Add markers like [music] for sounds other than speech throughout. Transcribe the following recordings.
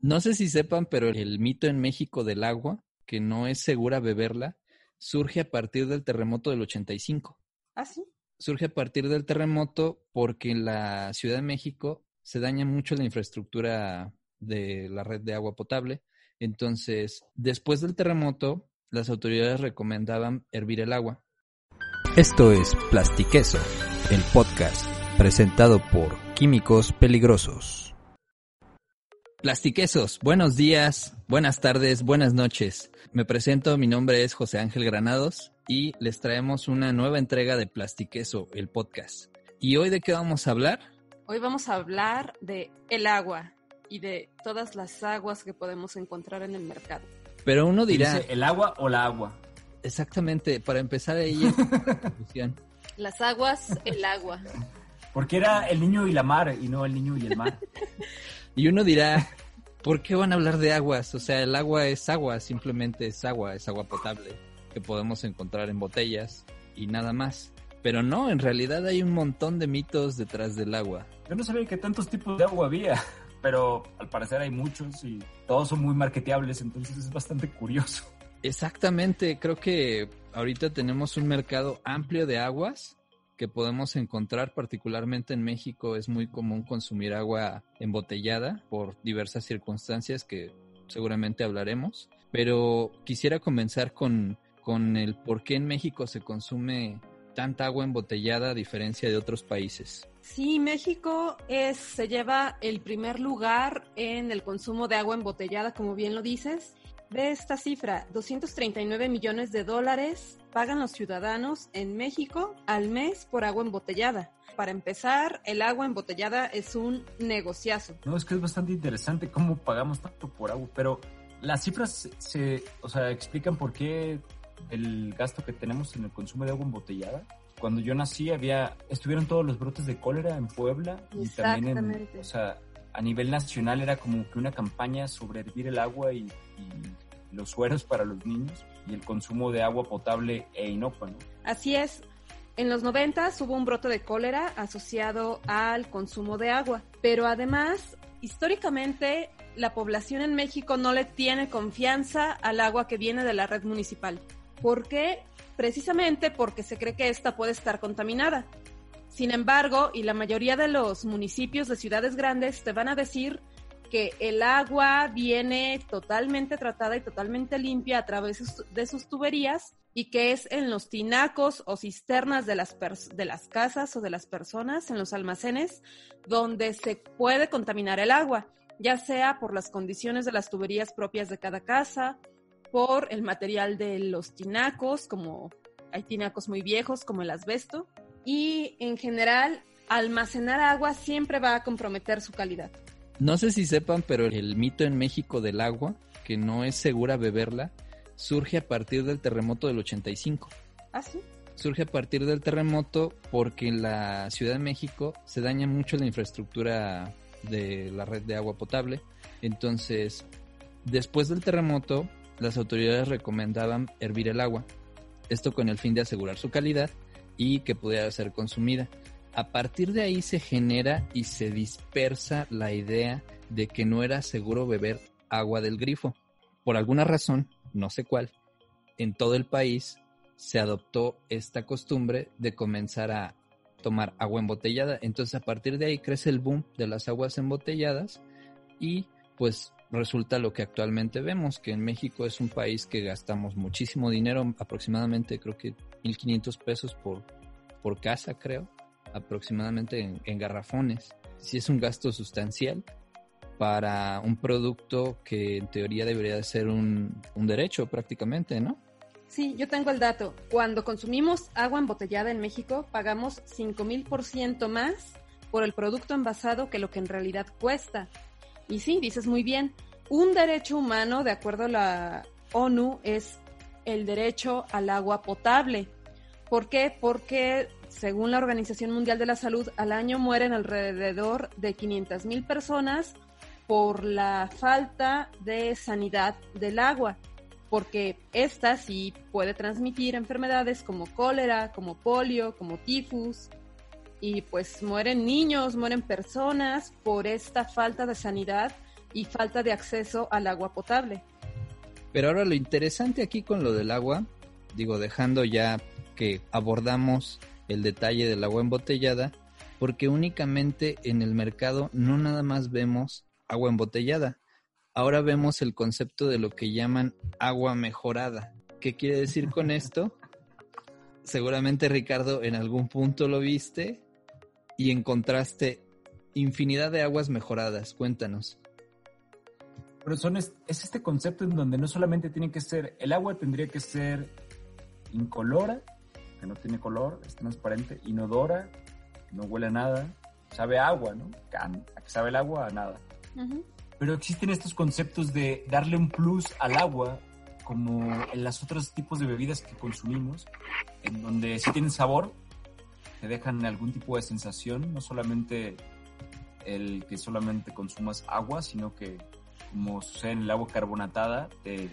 No sé si sepan, pero el mito en México del agua, que no es segura beberla, surge a partir del terremoto del 85. ¿Ah, sí? Surge a partir del terremoto porque en la Ciudad de México se daña mucho la infraestructura de la red de agua potable. Entonces, después del terremoto, las autoridades recomendaban hervir el agua. Esto es Plastiqueso, el podcast presentado por Químicos Peligrosos. Plastiquesos, buenos días, buenas tardes, buenas noches. Me presento, mi nombre es José Ángel Granados y les traemos una nueva entrega de Plastiqueso, el podcast. ¿Y hoy de qué vamos a hablar? Hoy vamos a hablar de el agua y de todas las aguas que podemos encontrar en el mercado. Pero uno dirá... ¿Dice ¿El agua o la agua? Exactamente, para empezar ahí. [laughs] las aguas, el agua. Porque era el niño y la mar y no el niño y el mar. [laughs] Y uno dirá, ¿por qué van a hablar de aguas? O sea, el agua es agua, simplemente es agua, es agua potable que podemos encontrar en botellas y nada más. Pero no, en realidad hay un montón de mitos detrás del agua. Yo no sabía que tantos tipos de agua había, [laughs] pero al parecer hay muchos y todos son muy marketeables, entonces es bastante curioso. Exactamente, creo que ahorita tenemos un mercado amplio de aguas que podemos encontrar, particularmente en México, es muy común consumir agua embotellada por diversas circunstancias que seguramente hablaremos. Pero quisiera comenzar con, con el por qué en México se consume tanta agua embotellada a diferencia de otros países. Sí, México se lleva el primer lugar en el consumo de agua embotellada, como bien lo dices. De esta cifra, 239 millones de dólares pagan los ciudadanos en México al mes por agua embotellada. Para empezar, el agua embotellada es un negociazo. No, es que es bastante interesante cómo pagamos tanto por agua, pero las cifras se, o sea, explican por qué el gasto que tenemos en el consumo de agua embotellada. Cuando yo nací había, estuvieron todos los brotes de cólera en Puebla y también en, o sea, a nivel nacional era como que una campaña sobre hervir el agua y, los sueros para los niños y el consumo de agua potable e inocua, Así es. En los 90 hubo un brote de cólera asociado al consumo de agua, pero además, históricamente, la población en México no le tiene confianza al agua que viene de la red municipal. ¿Por qué? Precisamente porque se cree que esta puede estar contaminada. Sin embargo, y la mayoría de los municipios de ciudades grandes te van a decir que el agua viene totalmente tratada y totalmente limpia a través de sus tuberías y que es en los tinacos o cisternas de las, de las casas o de las personas, en los almacenes, donde se puede contaminar el agua, ya sea por las condiciones de las tuberías propias de cada casa, por el material de los tinacos, como hay tinacos muy viejos como el asbesto, y en general almacenar agua siempre va a comprometer su calidad. No sé si sepan, pero el mito en México del agua, que no es segura beberla, surge a partir del terremoto del 85. ¿Ah, sí? Surge a partir del terremoto porque en la Ciudad de México se daña mucho la infraestructura de la red de agua potable. Entonces, después del terremoto, las autoridades recomendaban hervir el agua. Esto con el fin de asegurar su calidad y que pudiera ser consumida. A partir de ahí se genera y se dispersa la idea de que no era seguro beber agua del grifo. Por alguna razón, no sé cuál, en todo el país se adoptó esta costumbre de comenzar a tomar agua embotellada. Entonces a partir de ahí crece el boom de las aguas embotelladas y pues resulta lo que actualmente vemos, que en México es un país que gastamos muchísimo dinero, aproximadamente creo que 1.500 pesos por, por casa, creo, aproximadamente en, garrafones. Si es un gasto sustancial para un producto que en teoría debería de ser un, un derecho prácticamente, ¿no? Sí, yo tengo el dato. Cuando consumimos agua embotellada en México, pagamos 5.000% más por el producto envasado que lo que en realidad cuesta. Y sí, dices muy bien, un derecho humano, de acuerdo a la ONU, es el derecho al agua potable. ¿Por qué? Porque según la Organización Mundial de la Salud, al año mueren alrededor de 500 mil personas por la falta de sanidad del agua, porque esta sí puede transmitir enfermedades como cólera, como polio, como tifus, y pues mueren niños, mueren personas por esta falta de sanidad y falta de acceso al agua potable. Pero ahora lo interesante aquí con lo del agua, digo, dejando ya que abordamos el detalle del agua embotellada, porque únicamente en el mercado no nada más vemos agua embotellada, ahora vemos el concepto de lo que llaman agua mejorada. ¿Qué quiere decir con [laughs] esto? Seguramente Ricardo en algún punto lo viste y encontraste infinidad de aguas mejoradas. Cuéntanos. Pero son es, este concepto en donde no solamente tiene que ser, el agua tendría que ser incolora, que no tiene color, es transparente, inodora, no huele a nada, sabe agua, ¿no? ¿A qué sabe el agua? A nada. Pero existen estos conceptos de darle un plus al agua, como en los otros tipos de bebidas que consumimos, en donde si tienen sabor, te dejan algún tipo de sensación, no solamente el que solamente consumas agua, sino que como sucede en el agua carbonatada, te,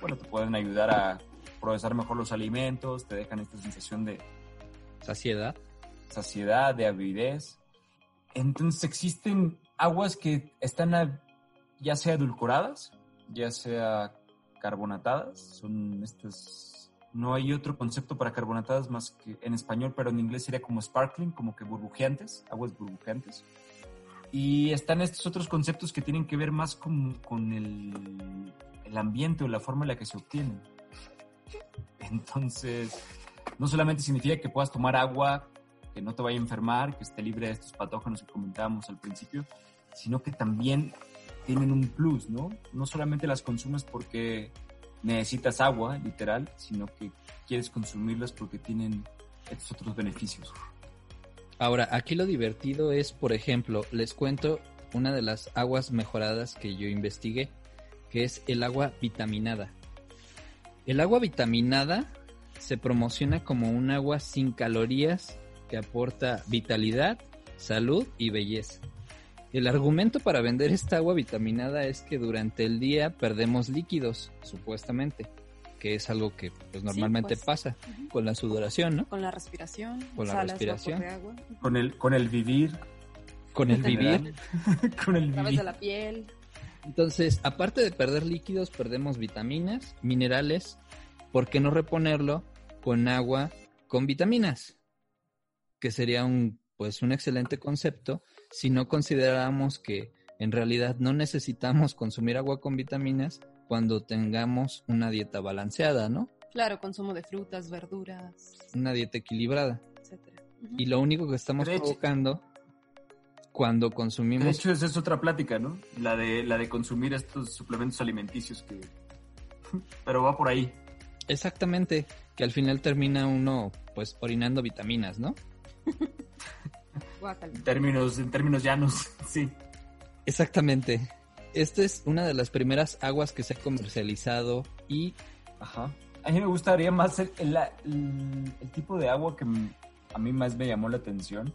bueno, te pueden ayudar a procesar mejor los alimentos, te dejan esta sensación de saciedad, saciedad, de avidez. Entonces existen aguas que están ya sea edulcoradas, ya sea carbonatadas, son estas no hay otro concepto para carbonatadas más que en español, pero en inglés sería como sparkling, como que burbujeantes, aguas burbujeantes. Y están estos otros conceptos que tienen que ver más con, con el, el ambiente o la forma en la que se obtienen. Entonces, no solamente significa que puedas tomar agua que no te vaya a enfermar, que esté libre de estos patógenos que comentábamos al principio, sino que también tienen un plus, ¿no? No solamente las consumes porque necesitas agua, literal, sino que quieres consumirlas porque tienen estos otros beneficios. Ahora, aquí lo divertido es, por ejemplo, les cuento una de las aguas mejoradas que yo investigué, que es el agua vitaminada. El agua vitaminada se promociona como un agua sin calorías que aporta vitalidad, salud y belleza. El argumento para vender esta agua vitaminada es que durante el día perdemos líquidos, supuestamente que es algo que pues normalmente pues. pasa con la sudoración, ¿no? Con la respiración. Con la salas, respiración. vapor de agua. Con el, con el vivir. Con el vivir. [laughs] con el A través vivir. de la piel. Entonces, aparte de perder líquidos, perdemos vitaminas, minerales. ¿Por qué no reponerlo con agua con vitaminas? Que sería un, pues, un excelente concepto si no consideramos que en realidad no necesitamos consumir agua con vitaminas cuando tengamos una dieta balanceada, ¿no? Claro, consumo de frutas, verduras, Una dieta equilibrada. etcétera. Y lo único que estamos provocando cuando De consumimos hecho, esa es otra plática, ¿no? La de, la de consumir estos suplementos alimenticios que... [laughs] Pero va por ahí. exactamente que al final termina uno pues orinando vitaminas, ¿no? En términos, en términos llanos, [laughs] sí. Exactamente. Esta es una de las primeras aguas que se ha comercializado y Ajá. A mí me gustaría más el, el- el- el tipo de agua que a mí más me llamó la atención.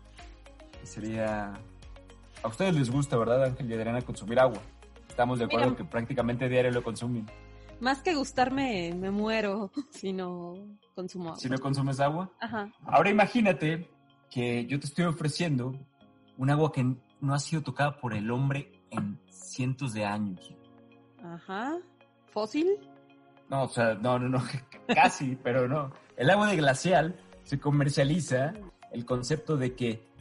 Sería... A ustedes les gusta, ¿verdad, Ángel y Adriana, consumir agua? Estamos de acuerdo Mira. que prácticamente diario lo consumen. Más que gustarme, me muero [laughs] si no consumo agua. Si no consumes agua. Ajá. Ahora imagínate que yo te estoy ofreciendo un agua que no ha sido tocada por el hombre en cientos de años. Ajá. ¿Fósil? No, o sea, no, no, no, [laughs] casi, pero no. El agua de glacial se comercializa el concepto de que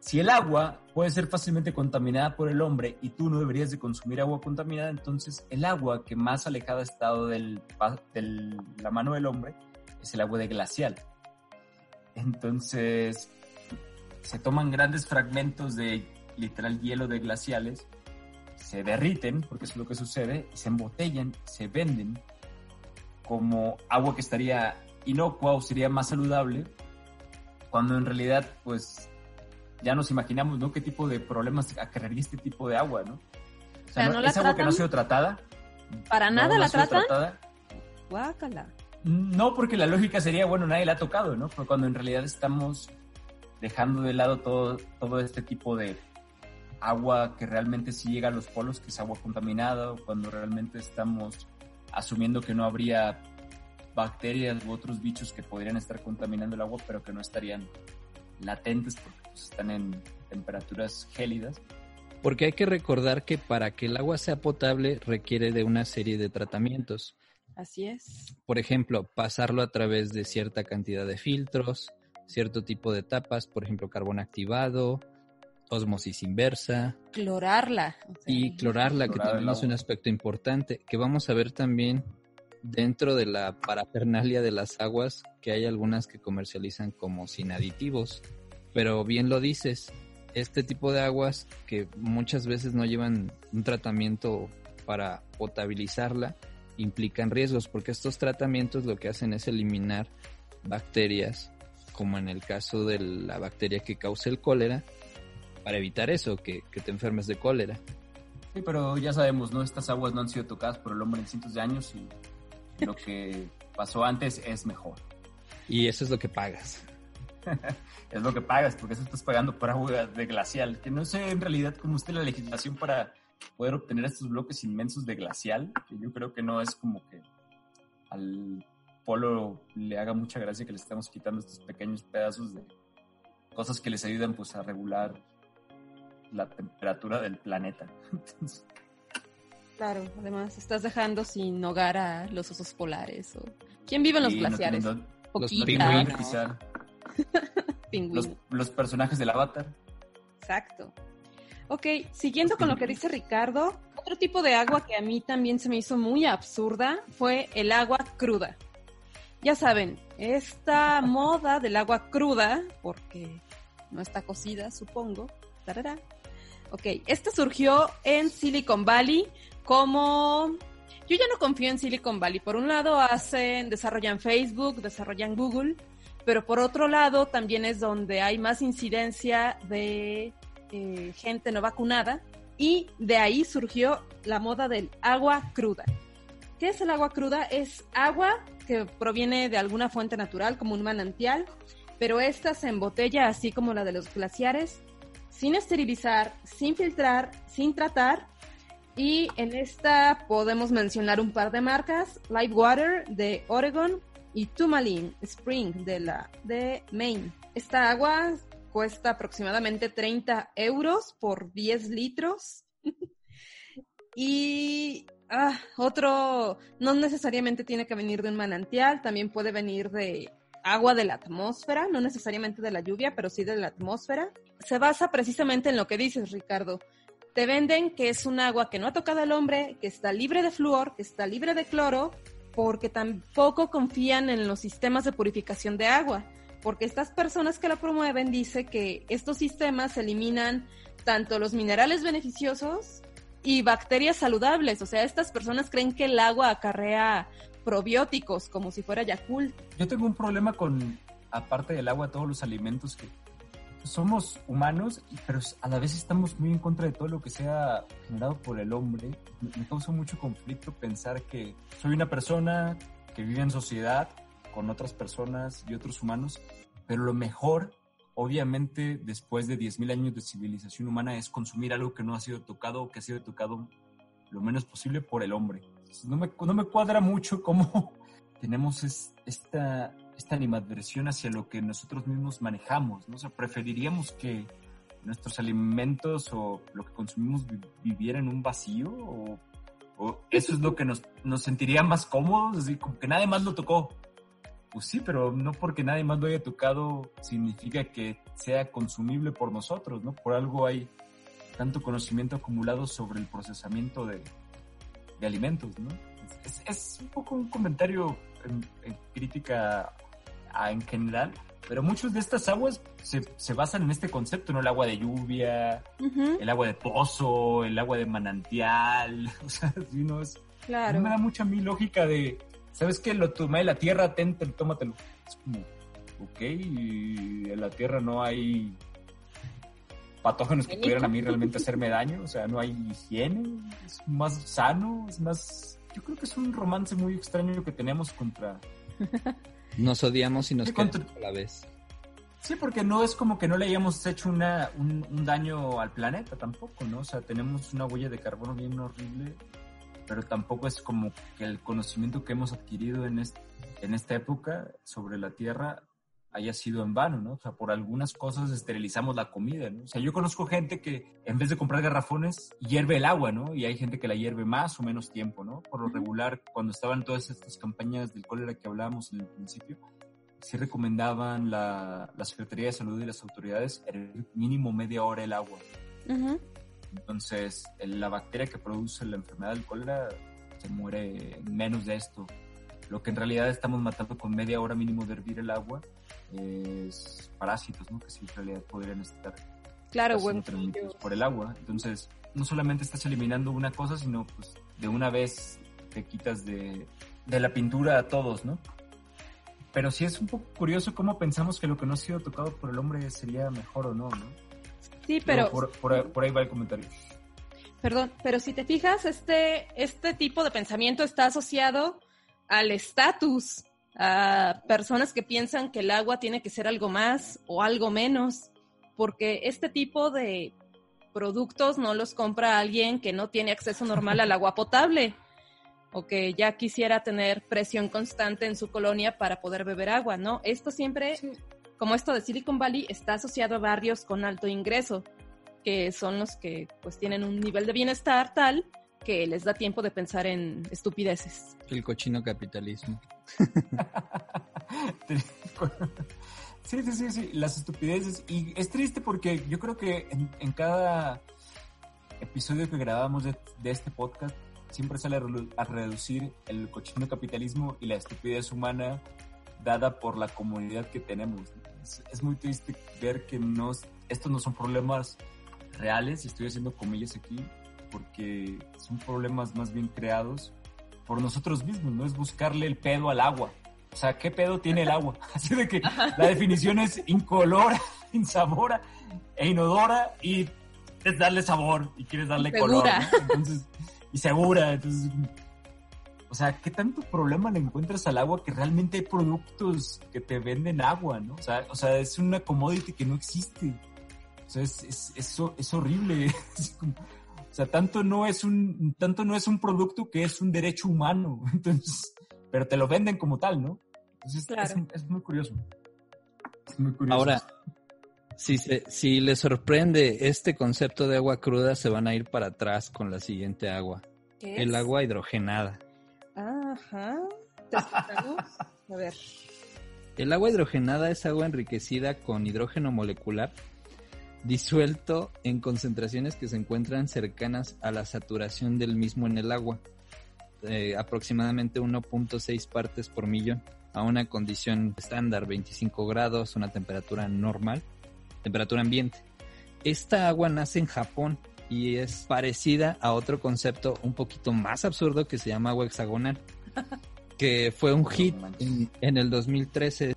si el agua puede ser fácilmente contaminada por el hombre y tú no deberías de consumir agua contaminada, entonces el agua que más alejada ha estado de la mano del hombre es el agua de glacial. Entonces se toman grandes fragmentos de literal hielo de glaciales, se derriten, porque es lo que sucede, se embotellan, se venden como agua que estaría inocua o sería más saludable, cuando en realidad, pues, ya nos imaginamos, ¿no? ¿Qué tipo de problemas acarrearía este tipo de agua, ¿no? O sea, Pero no la es agua que no ha sido tratada. ¿Para nada no la tratan? tratada. Guácala. No, porque la lógica sería, bueno, nadie la ha tocado, ¿no? Pero cuando en realidad estamos dejando de lado todo, todo este tipo de agua que realmente sí llega a los polos, que es agua contaminada, o cuando realmente estamos asumiendo que no habría bacterias u otros bichos que podrían estar contaminando el agua, pero que no estarían latentes porque están en temperaturas gélidas. Porque hay que recordar que para que el agua sea potable requiere de una serie de tratamientos. Así es. Por ejemplo, pasarlo a través de cierta cantidad de filtros, cierto tipo de etapas, por ejemplo, carbón activado, osmosis inversa. Clorarla. y clorarla, que también es un aspecto importante, que vamos a ver también dentro de la parafernalia de las aguas, que hay algunas que comercializan como sin aditivos. Pero bien lo dices, este tipo de aguas que muchas veces no llevan un tratamiento para potabilizarla, implican riesgos, porque estos tratamientos lo que hacen es eliminar bacterias, como en el caso de la bacteria que causa el cólera, para evitar eso, que, te enfermes de cólera. Sí, pero ya sabemos, ¿no? Estas aguas no han sido tocadas por el hombre en cientos de años y lo que pasó antes es mejor. Y eso es lo que pagas. [laughs] es lo que pagas, porque eso estás pagando por agua de glacial. Que no sé en realidad cómo esté la legislación para poder obtener estos bloques inmensos de glacial, que yo creo que no es como que al polo le haga mucha gracia que le estemos quitando estos pequeños pedazos de cosas que les ayudan pues a regular la temperatura del planeta. [laughs] Claro, además estás dejando sin hogar a los osos polares o quién vive en los glaciares. los pingüinos. [laughs] Los, los, personajes del avatar. Exacto. Ok, siguiendo con lo que dice Ricardo, otro tipo de agua que a mí también se me hizo muy absurda fue el agua cruda. Ya saben, esta [laughs] moda del agua cruda, porque no está cocida, supongo. Tarará. Ok, esta surgió en Silicon Valley como... Yo ya no confío en Silicon Valley. Por un lado hacen, desarrollan Facebook, desarrollan Google, pero por otro lado también es donde hay más incidencia de eh, gente no vacunada y de ahí surgió la moda del agua cruda. ¿Qué es el agua cruda? Es agua que proviene de alguna fuente natural, como un manantial, pero esta se embotella así como la de los glaciares, sin esterilizar, sin filtrar, sin tratar. Y en esta podemos mencionar un par de marcas, Live Water de Oregon y Tumalin Spring de la de Maine. Esta agua cuesta aproximadamente 30 euros por 10 litros. [laughs] y Ah, otro, no necesariamente tiene que venir de un manantial, también puede venir de agua de la atmósfera, no necesariamente de la lluvia, pero sí de la atmósfera. Se basa precisamente en lo que dices, Ricardo. Te venden que es un agua que no ha tocado al hombre, que está libre de flúor, que está libre de cloro, porque tampoco confían en los sistemas de purificación de agua, porque estas personas que la promueven dicen que estos sistemas eliminan tanto los minerales beneficiosos y bacterias saludables. O sea, estas personas creen que el agua acarrea probióticos como si fuera Yakult. Yo tengo un problema con, aparte del agua, todos los alimentos que somos humanos, pero a la vez estamos muy en contra de todo lo que sea generado por el hombre. Me, causa mucho conflicto pensar que soy una persona que vive en sociedad con otras personas y otros humanos, pero lo mejor obviamente después de 10.000 años de civilización humana es consumir algo que no ha sido tocado o que ha sido tocado lo menos posible por el hombre. No me, no me cuadra mucho cómo [laughs] tenemos esta, esta animadversión hacia lo que nosotros mismos manejamos, ¿no? O sea, preferiríamos que nuestros alimentos o lo que consumimos viviera en un vacío o, o eso es lo que nos, nos sentiría más cómodos, así como que nadie más lo tocó. Pues sí, pero no porque nadie más lo haya tocado significa que sea consumible por nosotros, ¿no? Por algo hay tanto conocimiento acumulado sobre el procesamiento de, alimentos, ¿no? Es, un poco un comentario en, crítica en general, pero muchas de estas aguas se, basan en este concepto, ¿no? El agua de lluvia, el agua de pozo, el agua de manantial, [laughs] o sea, sí, ¿no? Es, claro. No me da mucha mi lógica de ¿sabes qué? Lo tomé de la tierra, ten, tómatelo. Es como, ok, en la tierra no hay patógenos que pudieran a mí realmente hacerme daño, o sea, no hay higiene, es más sano, es más... Yo creo que es un romance muy extraño que tenemos contra... [laughs] Nos odiamos y nos contra... a la vez. Sí, porque no es como que no le hayamos hecho una, un, un, daño al planeta tampoco, ¿no? O sea, tenemos una huella de carbono bien horrible pero tampoco es como que el conocimiento que hemos adquirido en, en esta época sobre la Tierra haya sido en vano, ¿no? O sea, por algunas cosas esterilizamos la comida, ¿no? O sea, yo conozco gente que en vez de comprar garrafones, hierve el agua, ¿no? Y hay gente que la hierve más o menos tiempo, ¿no? Por lo regular, cuando estaban todas estas campañas del cólera que hablábamos en el principio, sí recomendaban la, la Secretaría de Salud y las autoridades hervir mínimo media hora el agua. Entonces, la bacteria que produce la enfermedad del cólera se muere en menos de esto. Lo que en realidad estamos matando con media hora mínimo de hervir el agua es parásitos, ¿no? Que sí en realidad podrían estar claro, bueno, por el agua. Entonces, no solamente estás eliminando una cosa, sino pues de una vez te quitas de, de la pintura a todos, ¿no? Pero sí es un poco curioso cómo pensamos que lo que no ha sido tocado por el hombre sería mejor o no, ¿no? Sí, pero... Por, por, ahí va el comentario. Perdón, pero si te fijas, este, este tipo de pensamiento está asociado al estatus, a personas que piensan que el agua tiene que ser algo más o algo menos, porque este tipo de productos no los compra alguien que no tiene acceso normal al agua potable o que ya quisiera tener presión constante en su colonia para poder beber agua, ¿no? Esto siempre, como esto de Silicon Valley, está asociado a barrios con alto ingreso, que son los que pues tienen un nivel de bienestar tal que les da tiempo de pensar en estupideces. El cochino capitalismo. [laughs] sí, sí, sí, sí, las estupideces. Y es triste porque yo creo que en, cada episodio que grabamos de, este podcast siempre sale a, reducir el cochino capitalismo y la estupidez humana dada por la comunidad que tenemos. Es, muy triste ver que no, estos no son problemas reales, y estoy haciendo comillas aquí, porque son problemas más bien creados por nosotros mismos, no es buscarle el pedo al agua. O sea, ¿qué pedo tiene el agua? [laughs] Así de que la definición es incolora, [laughs] insabora e inodora y es darle sabor y quieres darle color. Entonces, y segura. Entonces, o sea, ¿qué tanto problema le encuentras al agua que realmente hay productos que te venden agua, ¿no? O sea, o sea es una commodity que no existe. O sea, es, es, es, es horrible. [laughs] O sea, tanto no es un, tanto no es un producto que es un derecho humano. [laughs] Entonces, pero te lo venden como tal, ¿no? Entonces, es, muy curioso. Es muy curioso. Ahora, si, se, si les sorprende este concepto de agua cruda, se van a ir para atrás con la siguiente agua. El agua hidrogenada. Ajá. [laughs] A ver. El agua hidrogenada es agua enriquecida con hidrógeno molecular disuelto en concentraciones que se encuentran cercanas a la saturación del mismo en el agua, eh, aproximadamente 1.6 partes por millón, a una condición estándar, 25 grados, una temperatura normal, temperatura ambiente. Esta agua nace en Japón y es parecida a otro concepto un poquito más absurdo que se llama agua hexagonal, [laughs] que fue un hit en, en el 2013.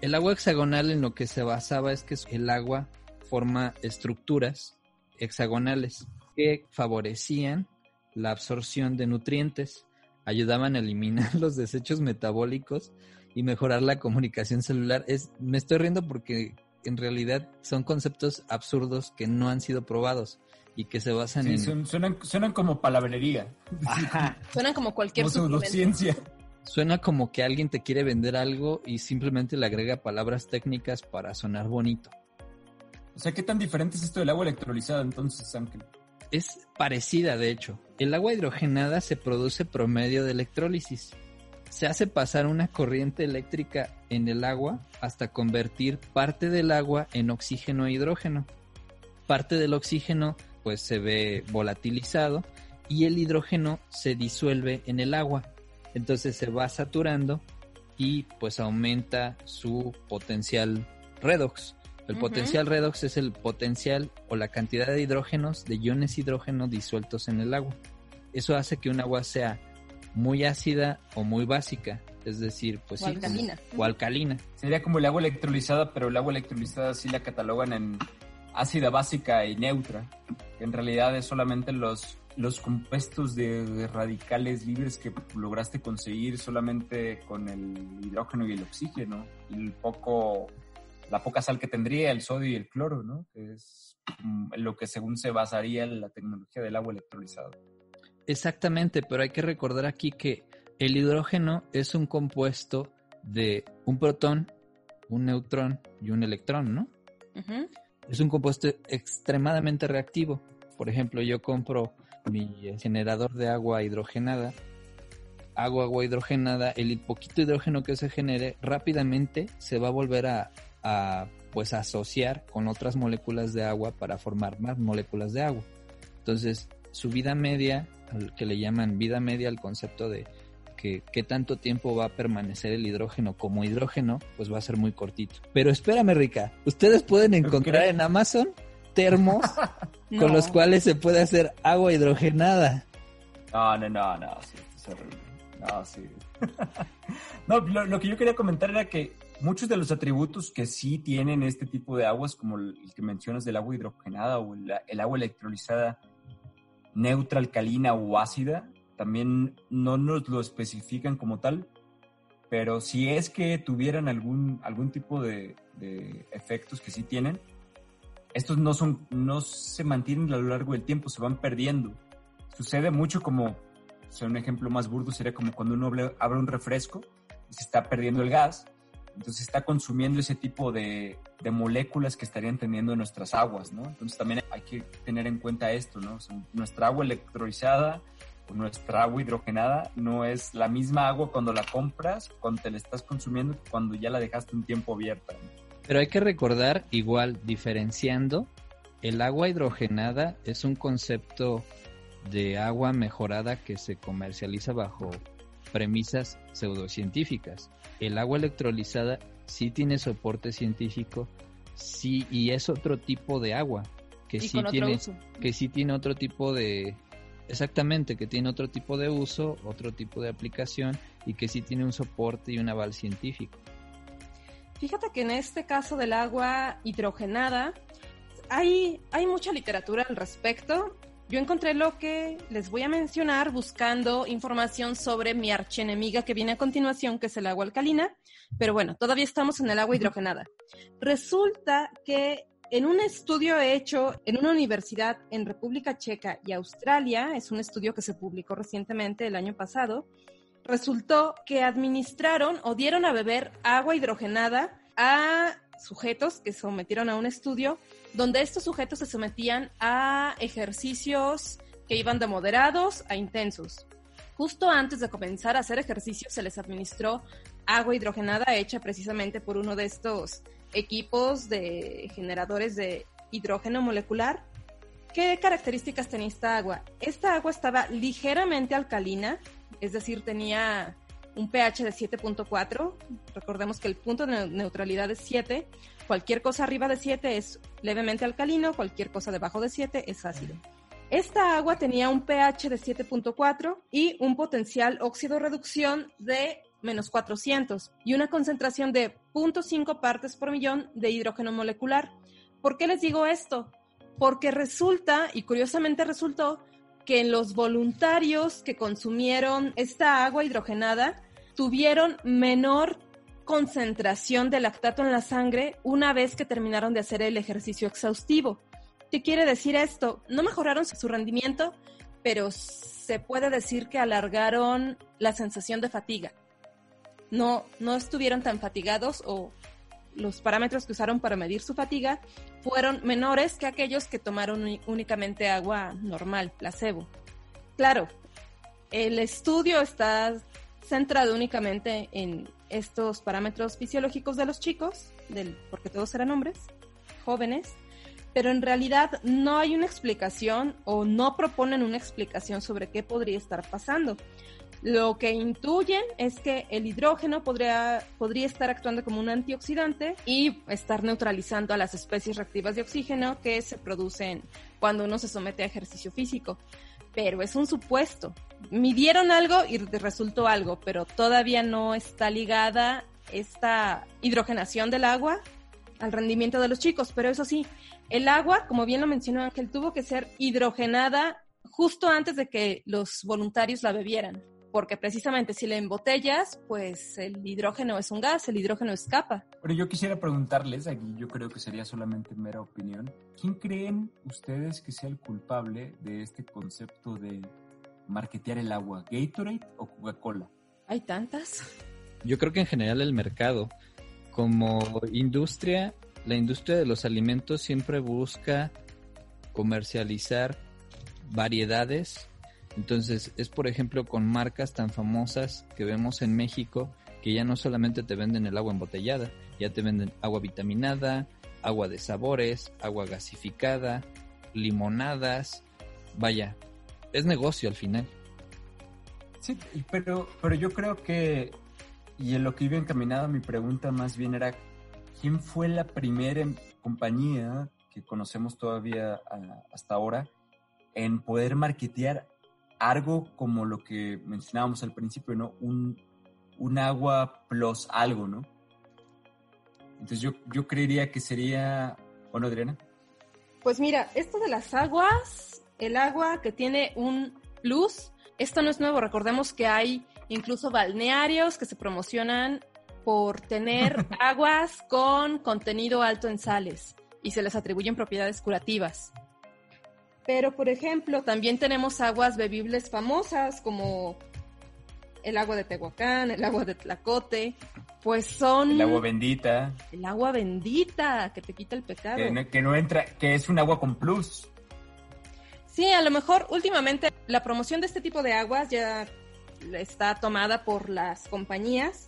El agua hexagonal en lo que se basaba es que el agua forma estructuras hexagonales que favorecían la absorción de nutrientes, ayudaban a eliminar [laughs] los desechos metabólicos y mejorar la comunicación celular. Es, me estoy riendo porque en realidad son conceptos absurdos que no han sido probados y que se basan en... Suenan, suenan como palabrería. [laughs] Suenan como cualquier ciencia. Suena como que alguien te quiere vender algo y simplemente le agrega palabras técnicas para sonar bonito. O sea, ¿qué tan diferente es esto del agua electrolizada entonces, Ángel? Es parecida, de hecho. El agua hidrogenada se produce por medio de electrólisis. Se hace pasar una corriente eléctrica en el agua hasta convertir parte del agua en oxígeno e hidrógeno. Parte del oxígeno pues se ve volatilizado y el hidrógeno se disuelve en el agua. Entonces se va saturando y pues aumenta su potencial redox. El potencial redox es el potencial o la cantidad de hidrógenos, de iones hidrógeno disueltos en el agua. Eso hace que un agua sea muy ácida o muy básica, es decir, pues o alcalina. O alcalina. Sería como el agua electrolizada, pero el agua electrolizada sí la catalogan en ácida básica y neutra, que en realidad es solamente los, los compuestos de, radicales libres que lograste conseguir solamente con el hidrógeno y el oxígeno, y el poco la poca sal que tendría, el sodio y el cloro, ¿no? Que es mm, lo que según se basaría en la tecnología del agua electrolizada. Exactamente, pero hay que recordar aquí que el hidrógeno es un compuesto de un protón, un neutrón y un electrón, ¿no? Es un compuesto extremadamente reactivo. Por ejemplo, yo compro mi generador de agua hidrogenada, hago agua hidrogenada, el poquito hidrógeno que se genere rápidamente se va a volver a, a, pues asociar con otras moléculas de agua para formar más moléculas de agua. Entonces, su vida media, al que le llaman vida media al concepto de que qué tanto tiempo va a permanecer el hidrógeno como hidrógeno, pues va a ser muy cortito. Pero espérame, Rica, ustedes pueden encontrar en Amazon termos [laughs] con los cuales se puede hacer agua hidrogenada. No, no, no, no, sí, es horrible. No, sí. [laughs] no, lo, lo que yo quería comentar era que muchos de los atributos que sí tienen este tipo de aguas, como el, que mencionas del agua hidrogenada o el, agua electrolizada neutra, alcalina o ácida, también no nos lo especifican como tal, pero si es que tuvieran algún, algún tipo de, efectos que sí tienen, estos no, son, no se mantienen a lo largo del tiempo, se van perdiendo. Sucede mucho como, o sea, un ejemplo más burdo sería como cuando uno abre un refresco y se está perdiendo el gas, entonces está consumiendo ese tipo de, moléculas que estarían teniendo en nuestras aguas, ¿no? Entonces también hay que tener en cuenta esto, ¿no? Nuestra agua electrolizada o nuestra agua hidrogenada no es la misma agua cuando la compras, cuando te la estás consumiendo, cuando ya la dejaste un tiempo abierta. Pero hay que recordar, igual, diferenciando, el agua hidrogenada es un concepto de agua mejorada que se comercializa bajo premisas pseudocientíficas. El agua electrolizada sí tiene soporte científico, sí, y es otro tipo de agua, que sí tiene, que sí tiene otro tipo de, exactamente, que tiene otro tipo de uso, otro tipo de aplicación, y que sí tiene un soporte y un aval científico. Fíjate que en este caso del agua hidrogenada hay, hay mucha literatura al respecto. Yo encontré lo que les voy a mencionar buscando información sobre mi archienemiga que viene a continuación, que es el agua alcalina. Pero bueno, todavía estamos en el agua hidrogenada. Resulta que en un estudio hecho en una universidad en República Checa y Australia, es un estudio que se publicó recientemente el año pasado, resultó que administraron o dieron a beber agua hidrogenada a sujetos que sometieron a un estudio donde estos sujetos se sometían a ejercicios que iban de moderados a intensos. Justo antes de comenzar a hacer ejercicios se les administró agua hidrogenada hecha precisamente por uno de estos equipos de generadores de hidrógeno molecular. ¿Qué características tenía esta agua? Esta agua estaba ligeramente alcalina, es decir, tenía un pH de 7.4. Recordemos que el punto de neutralidad es 7. Cualquier cosa arriba de 7 es levemente alcalino, cualquier cosa debajo de 7 es ácido. Esta agua tenía un pH de 7.4 y un potencial óxido-reducción de menos 400 y una concentración de 0.5 partes por millón de hidrógeno molecular. ¿Por qué les digo esto? Porque resulta, y curiosamente resultó, que en los voluntarios que consumieron esta agua hidrogenada tuvieron menor concentración de lactato en la sangre una vez que terminaron de hacer el ejercicio exhaustivo. ¿Qué quiere decir esto? No mejoraron su rendimiento, pero se puede decir que alargaron la sensación de fatiga. No, no estuvieron tan fatigados o los parámetros que usaron para medir su fatiga fueron menores que aquellos que tomaron únicamente agua normal, placebo. Claro, el estudio está centrado únicamente en estos parámetros fisiológicos de los chicos, porque todos eran hombres, jóvenes, pero en realidad no hay una explicación o no proponen una explicación sobre qué podría estar pasando. Lo que intuyen es que el hidrógeno podría, podría estar actuando como un antioxidante y estar neutralizando a las especies reactivas de oxígeno que se producen cuando uno se somete a ejercicio físico. Pero es un supuesto. Midieron algo y resultó algo, pero todavía no está ligada esta hidrogenación del agua al rendimiento de los chicos. Pero eso sí, el agua, como bien lo mencionó Ángel, tuvo que ser hidrogenada justo antes de que los voluntarios la bebieran porque precisamente si la embotellas, pues el hidrógeno es un gas, el hidrógeno escapa. Pero yo quisiera preguntarles, aquí yo creo que sería solamente mera opinión, ¿quién creen ustedes que sea el culpable de este concepto de marketear el agua? ¿Gatorade o Coca-Cola? Hay tantas. Yo creo que en general el mercado, como industria, la industria de los alimentos siempre busca comercializar variedades. Entonces, es por ejemplo con marcas tan famosas que vemos en México que ya no solamente te venden el agua embotellada, ya te venden agua vitaminada, agua de sabores, agua gasificada, limonadas. Vaya, es negocio al final. Sí, pero, pero yo creo que, y en lo que iba encaminada mi pregunta más bien era, ¿quién fue la primera compañía que conocemos todavía hasta ahora en poder marketear algo como lo que mencionábamos al principio, ¿no? Un, un agua plus algo, ¿no? Entonces yo, yo creería que sería, bueno, Adriana. Pues mira, esto de las aguas, el agua que tiene un plus, esto no es nuevo, recordemos que hay incluso balnearios que se promocionan por tener [laughs] aguas con contenido alto en sales y se les atribuyen propiedades curativas. Pero, por ejemplo, también tenemos aguas bebibles famosas como el agua de Tehuacán, el agua de Tlacote, pues son... El agua bendita. El agua bendita que te quita el pecado. Que no, entra, que es un agua con plus. Sí, a lo mejor últimamente la promoción de este tipo de aguas ya está tomada por las compañías,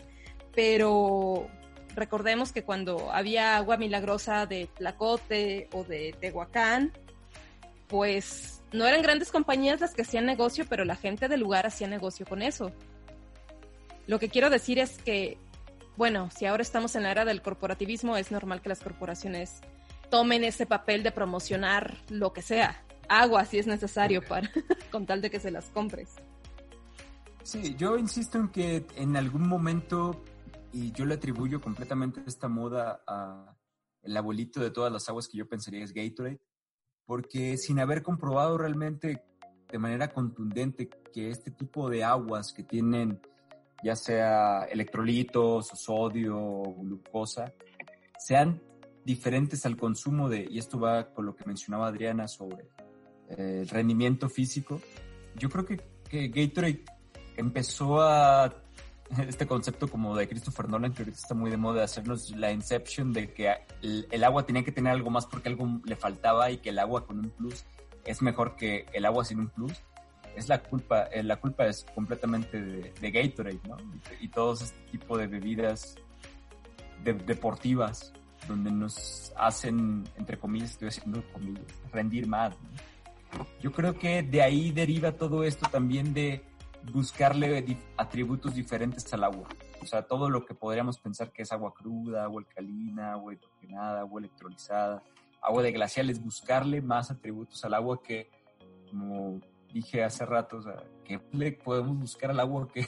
pero recordemos que cuando había agua milagrosa de Tlacote o de Tehuacán, pues no eran grandes compañías las que hacían negocio, pero la gente del lugar hacía negocio con eso. Lo que quiero decir es que, bueno, si ahora estamos en la era del corporativismo, es normal que las corporaciones tomen ese papel de promocionar lo que sea, agua si es necesario para [laughs] con tal de que se las compres. Sí, yo insisto en que en algún momento y yo le atribuyo completamente esta moda a el abuelito de todas las aguas que yo pensaría es Gatorade, porque sin haber comprobado realmente de manera contundente que este tipo de aguas que tienen ya sea electrolitos, sodio o glucosa, sean diferentes al consumo de, y esto va con lo que mencionaba Adriana sobre el rendimiento físico, yo creo que, que Gatorade empezó a [laughs] este concepto como de Christopher Nolan, que ahorita está muy de moda, de hacernos la inception de que el, agua tenía que tener algo más porque algo le faltaba y que el agua con un plus es mejor que el agua sin un plus es la culpa, eh, la culpa es completamente de, Gatorade, ¿no? Y, todo este tipo de bebidas deportivas donde nos hacen, entre comillas, estoy haciendo comillas, rendir más. Yo creo que de ahí deriva todo esto también de buscarle atributos diferentes al agua. O sea, todo lo que podríamos pensar que es agua cruda, agua alcalina, agua hidrogenada, agua electrolizada, agua de glaciales, buscarle más atributos al agua que, como dije hace rato, o sea, ¿qué le podemos buscar al agua? [laughs] Que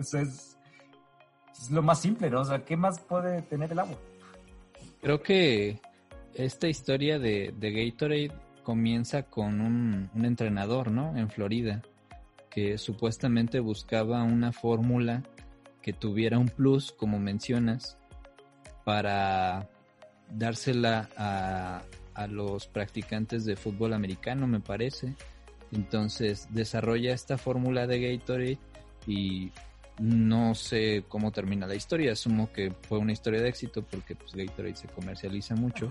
eso es, es lo más simple, ¿no? O sea, ¿qué más puede tener el agua? Creo que esta historia de, de Gatorade comienza con un, un, entrenador, ¿no? En Florida, que supuestamente buscaba una fórmula que tuviera un plus, como mencionas, para dársela a, a los practicantes de fútbol americano, me parece entonces desarrolla esta fórmula de Gatorade y no sé cómo termina la historia. Asumo que fue una historia de éxito porque pues, Gatorade se comercializa mucho.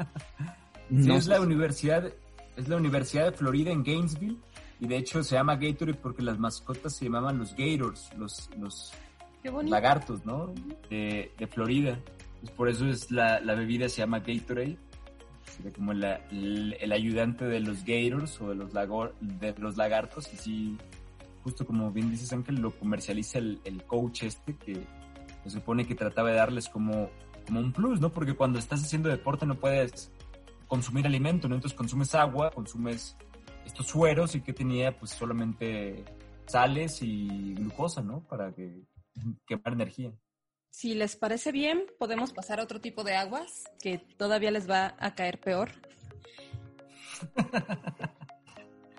[laughs] no es la universidad, es la Universidad de Florida en Gainesville y de hecho se llama Gatorade porque las mascotas se llamaban los Gators, los, los lagartos, ¿no? De, Florida. Pues por eso es la, la bebida se llama Gatorade como el, ayudante de los Gators o de los, de los lagartos, y sí, justo como bien dices Ángel, lo comercializa el, coach este que se supone que trataba de darles como, como un plus, ¿no? Porque cuando estás haciendo deporte no puedes consumir alimento, ¿no? Entonces consumes agua, consumes estos sueros y que tenía pues solamente sales y glucosa, ¿no? Para que [laughs] quemar energía. Si les parece bien, podemos pasar a otro tipo de aguas que todavía les va a caer peor. [laughs]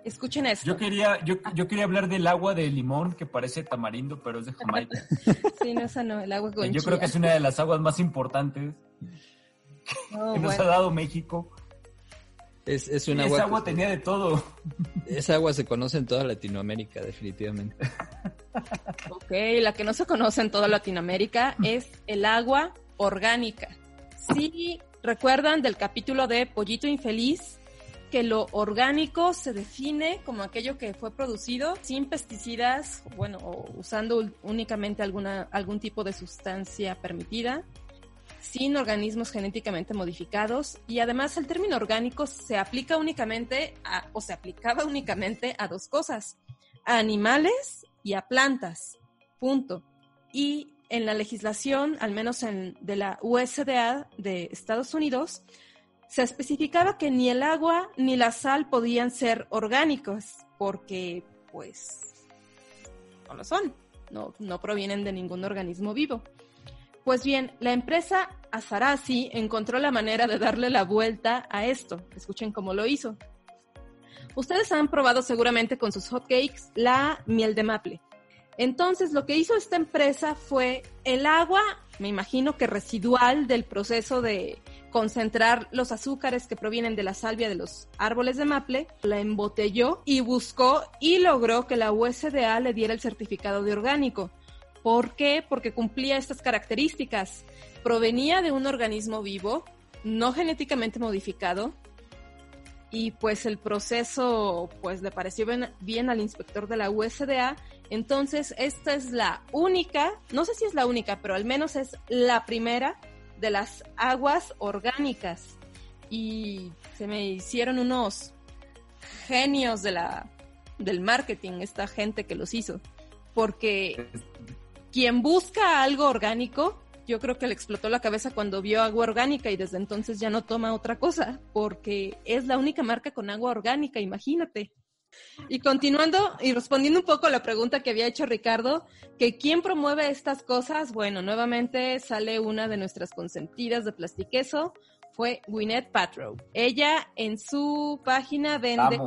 Escuchen esto. Yo quería, yo, yo, quería hablar del agua de limón que parece tamarindo, pero es de Jamaica. [laughs] sí, no, esa no, el agua con Yo creo que es una de las aguas más importantes que nos ha dado México. Es, es una agua. Esa agua tenía de todo. [laughs] Esa agua se conoce en toda Latinoamérica, definitivamente. [laughs] Ok, la que no se conoce en toda Latinoamérica es el agua orgánica. Sí, recuerdan del capítulo de Pollito Infeliz que lo orgánico se define como aquello que fue producido sin pesticidas, bueno, o usando únicamente alguna, algún tipo de sustancia permitida, sin organismos genéticamente modificados y además el término orgánico se aplica únicamente a, o se aplicaba únicamente a dos cosas, a animales y a plantas. Punto. Y en la legislación, al menos en, de la USDA de Estados Unidos, se especificaba que ni el agua ni la sal podían ser orgánicos, porque pues no lo son, no, no provienen de ningún organismo vivo. Pues bien, la empresa Azarasi encontró la manera de darle la vuelta a esto. Escuchen cómo lo hizo. Ustedes han probado seguramente con sus hotcakes la miel de maple. Entonces, lo que hizo esta empresa fue el agua, me imagino que residual del proceso de concentrar los azúcares que provienen de la salvia de los árboles de maple, la embotelló y buscó y logró que la USDA le diera el certificado de orgánico. ¿Por qué? Porque cumplía estas características. Provenía de un organismo vivo, no genéticamente modificado, y pues el proceso pues le pareció bien, al inspector de la USDA. Entonces, esta es la única, no sé si es la única, pero al menos es la primera de las aguas orgánicas y se me hicieron unos genios de la del marketing esta gente que los hizo porque quien busca algo orgánico yo creo que le explotó la cabeza cuando vio agua orgánica y desde entonces ya no toma otra cosa porque es la única marca con agua orgánica imagínate. Y continuando y respondiendo un poco a la pregunta que había hecho Ricardo, que quién promueve estas cosas, bueno, nuevamente sale una de nuestras consentidas de plastiqueso, fue Gwyneth Patrow. Ella en su página vende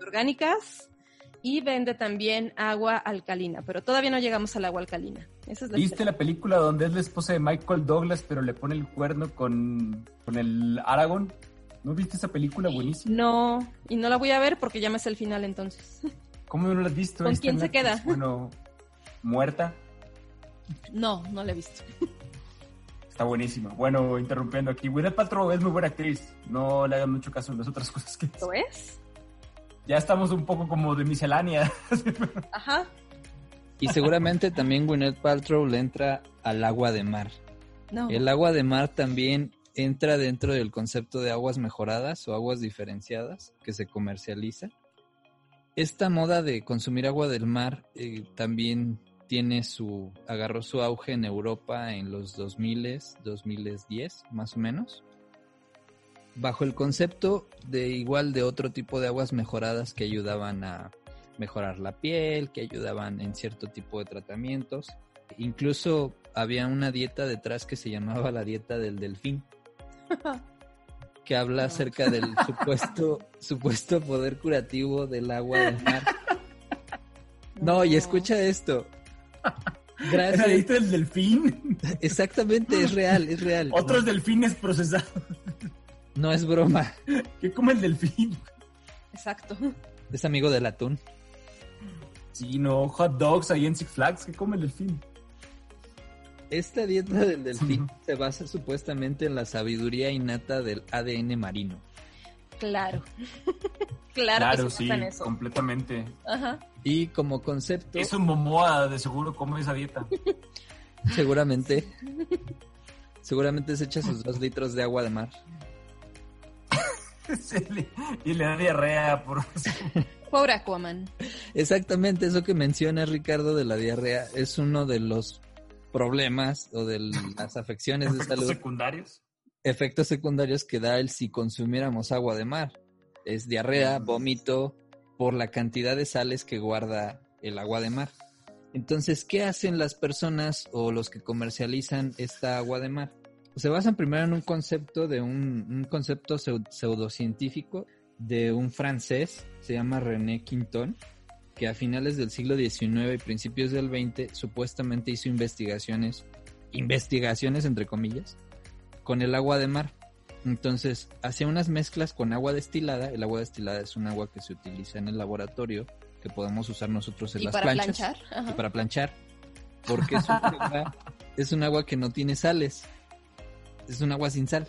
orgánicas y vende también agua alcalina, pero todavía no llegamos al agua alcalina. ¿Viste la película donde es la esposa de Michael Douglas, pero le pone el cuerno con, con el Aragón? ¿No viste esa película buenísima? No, y no la voy a ver porque ya me sé el final entonces. [laughs] ¿Cómo no la has visto? ¿Con quién se queda? Bueno, muerta. No, no la he visto. [laughs] Está buenísima. Bueno, interrumpiendo aquí, Gwyneth Paltrow es muy buena actriz. No le hagan mucho caso en las otras cosas que... ¿Lo es? Ya estamos un poco como de miscelánea. [laughs] Ajá. Y seguramente también Gwyneth Paltrow le entra al agua de mar. No. El agua de mar también entra dentro del concepto de aguas mejoradas o aguas diferenciadas que se comercializa. Esta moda de consumir agua del mar eh, también tiene su agarró su auge en Europa en los 2000, 2010 más o menos. Bajo el concepto de igual de otro tipo de aguas mejoradas que ayudaban a mejorar la piel, que ayudaban en cierto tipo de tratamientos. Incluso había una dieta detrás que se llamaba la dieta del delfín, [laughs] que habla acerca del supuesto, [laughs] supuesto poder curativo del agua del mar. [laughs] No, y escucha esto. Gracias. del delfín? Exactamente, es real, es real. Otros delfines procesados. No es broma. [laughs] ¿Qué come el delfín? Exacto. Es amigo del atún. Sí, no, hot dogs ahí en Six Flags. ¿Qué come el delfín? Esta dieta del delfín se basa supuestamente en la sabiduría innata del ADN marino. Claro. [laughs] claro, que sí, eso. completamente. Ajá. Y como concepto. Es un Momoa, de seguro come esa dieta. [laughs] Seguramente. Seguramente se echa sus dos litros de agua de mar. [laughs] y le da diarrea por. [laughs] Pobre Aquaman. Exactamente, eso que menciona Ricardo de la diarrea es uno de los problemas o de las afecciones de salud. [laughs] secundarios? Efectos secundarios que da el si consumiéramos agua de mar. Es diarrea, mm. vómito, por la cantidad de sales que guarda el agua de mar. Entonces, ¿qué hacen las personas o los que comercializan esta agua de mar? Se basan primero en un concepto de un, un concepto pseudocientífico de un francés, se llama René Quinton, que a finales del siglo XIX y principios del XX supuestamente hizo investigaciones, investigaciones entre comillas, con el agua de mar. Entonces hacía unas mezclas con agua destilada. El agua destilada es un agua que se utiliza en el laboratorio, que podemos usar nosotros en las para planchas. Planchar? Y para planchar. Porque es un, agua, [laughs] es un agua que no tiene sales. Es un agua sin sal.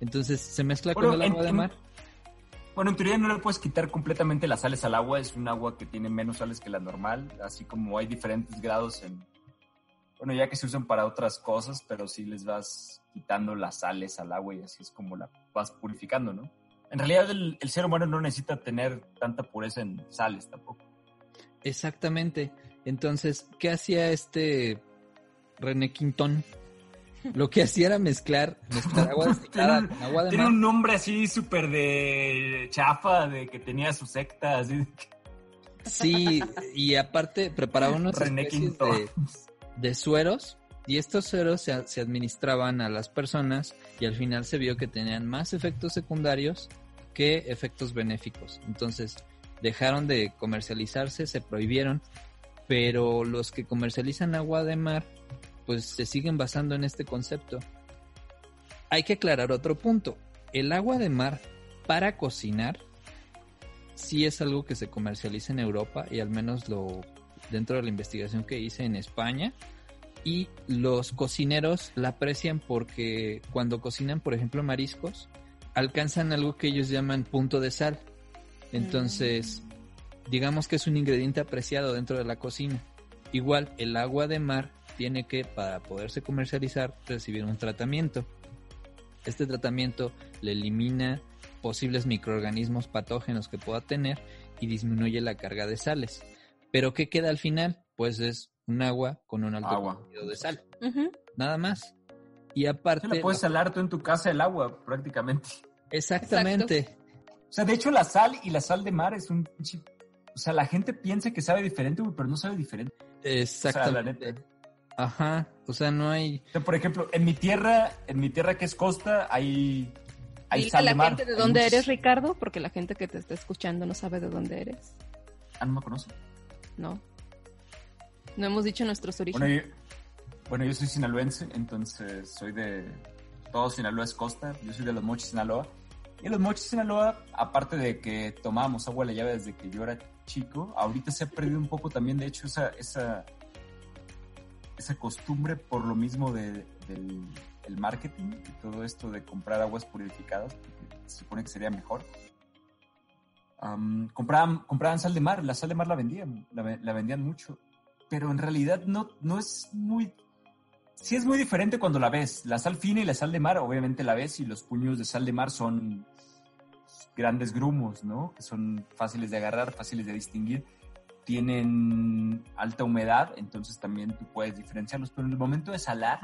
Entonces se mezcla Bueno, con el en- agua de mar. Bueno, en teoría no le puedes quitar completamente las sales al agua, es un agua que tiene menos sales que la normal, así como hay diferentes grados en... Bueno, ya que se usan para otras cosas, pero sí les vas quitando las sales al agua y así es como la vas purificando, ¿no? En realidad el, el ser humano no necesita tener tanta pureza en sales tampoco. Exactamente. Entonces, ¿qué hacía este René Quintón? Lo que hacía era mezclar, mezclar agua [laughs] destilada Tiene un- con agua de Tiene mar. un nombre así súper de chafa, de que tenía su secta, así. Sí, y aparte preparaba René especies de, de sueros y estos sueros se, se administraban a las personas y al final se vio que tenían más efectos secundarios que efectos benéficos. Entonces dejaron de comercializarse, se prohibieron, pero los que comercializan agua de mar pues se siguen basando en este concepto. Hay que aclarar otro punto. El agua de mar para cocinar sí es algo que se comercializa en Europa y al menos lo dentro de la investigación que hice en España y los cocineros la aprecian porque cuando cocinan, por ejemplo, mariscos, alcanzan algo que ellos llaman punto de sal. Entonces, digamos que es un ingrediente apreciado dentro de la cocina. Igual, el agua de mar tiene que, para poderse comercializar, recibir un tratamiento. Este tratamiento le elimina posibles microorganismos patógenos que pueda tener y disminuye la carga de sales. Pero ¿qué queda al final? Pues es un agua con un alto Agua. contenido de sal. Nada más. Y Se aparte... la puedes salar tú en tu casa el agua, prácticamente. Exactamente. O sea, de hecho, la sal y la sal de mar es un... pinche- O sea, la gente piensa que sabe diferente, pero no sabe diferente. Exactamente. neta. Ajá. O sea, no hay... O sea, por ejemplo, en mi tierra, en mi tierra que es costa, hay, hay a sal la de mar. gente de dónde muchos- eres, Ricardo, porque la gente que te está escuchando no sabe de dónde eres. Ah, no me conoce. No. No hemos dicho nuestros orígenes. Bueno yo, bueno, yo soy sinaloense, entonces soy de... Todo Sinaloa es costa, yo soy de los Mochis, Sinaloa. Y en los Mochis, Sinaloa, aparte de que tomábamos agua de la llave desde que yo era chico, ahorita se ha perdido un poco también, de hecho, esa, esa, esa costumbre por lo mismo de, del el marketing y todo esto de comprar aguas purificadas, porque se supone que sería mejor. Am, compraban, compraban sal de mar, la sal de mar la vendían, la, la vendían mucho, pero en realidad no, no es muy... Sí es muy diferente cuando la ves. La sal fina y la sal de mar, obviamente la ves y los puños de sal de mar son grandes grumos, ¿no? Que son fáciles de agarrar, fáciles de distinguir. Tienen alta humedad, entonces también tú puedes diferenciarlos. Pero en el momento de salar,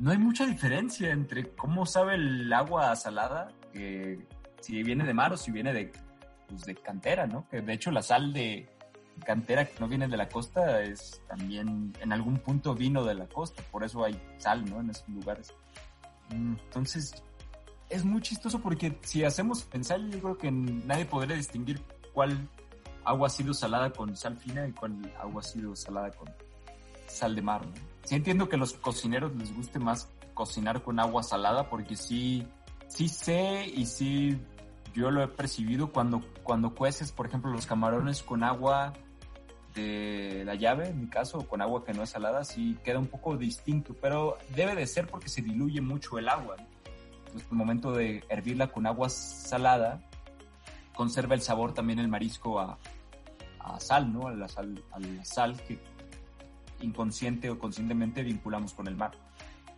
no hay mucha diferencia entre cómo sabe el agua salada, que si viene de mar o si viene de, pues, de cantera, ¿no? Que de hecho la sal de cantera que no viene de la costa es también en algún punto vino de la costa, por eso hay sal, ¿no? En esos lugares. Entonces, es muy chistoso porque si hacemos pensar, yo creo que nadie podría distinguir cuál agua ha sido salada con sal fina y cuál agua ha sido salada con sal de mar, ¿no? Sí entiendo que a los cocineros les guste más cocinar con agua salada porque sí, sí sé y sí yo lo he percibido cuando, cuando cueces, por ejemplo, los camarones con agua de la llave, en mi caso, con agua que no es salada, sí queda un poco distinto, pero debe de ser porque se diluye mucho el agua. Entonces, el momento de hervirla con agua salada, conserva el sabor también el marisco a, a sal, ¿no? A la sal, a la sal que inconsciente o conscientemente vinculamos con el mar.